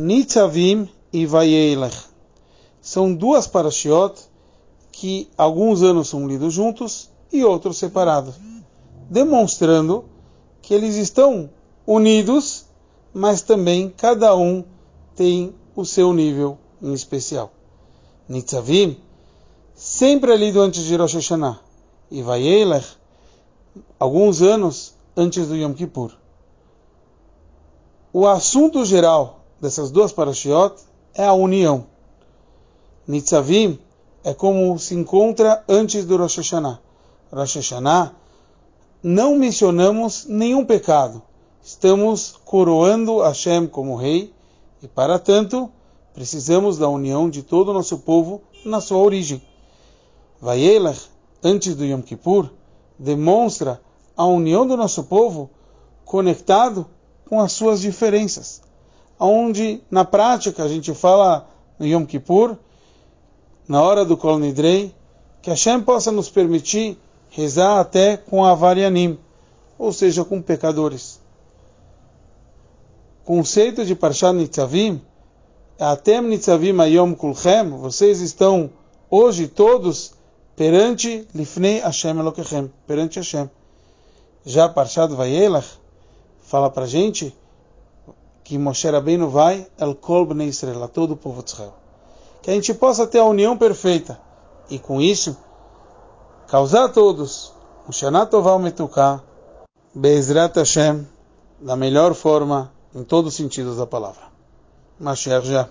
Nitzavim e Vayelech. São duas parashiot que alguns anos são lidos juntos e outros separados, demonstrando que eles estão unidos, mas também cada um tem o seu nível em especial. Nitzavim, sempre é lido antes de Rosh Hashanah, e Vayelech, alguns anos antes do Yom Kippur. O assunto geral dessas duas parashiot é a união. Nitzavim é como se encontra antes do Rosh Hashanah. Rosh Hashanah não mencionamos nenhum pecado. Estamos coroando Hashem como rei e, para tanto, precisamos da união de todo o nosso povo na sua origem. Vayelech, antes do Yom Kippur, demonstra a união do nosso povo conectado com as suas diferenças. Onde, na prática, a gente fala no Yom Kippur, na hora do Kol Nidrei, que Hashem possa nos permitir rezar até com avarianim, ou seja, com pecadores. Conceito de Parshat Nitzavim, Atem Nitzavim Ayom Kulchem, vocês estão hoje todos perante Lifnei Hashem Elokechem, perante Hashem. Já Parshat Vayelach fala para gente que Moshe Rabbeinu vai El Kol Bnei Israel, a todo o povo de Israel. Que a gente possa ter a união perfeita e com isso causar a todos o Shana Tová Metuká Be'ezrat Hashem da melhor forma em todos os sentidos da palavra. Mashiach já.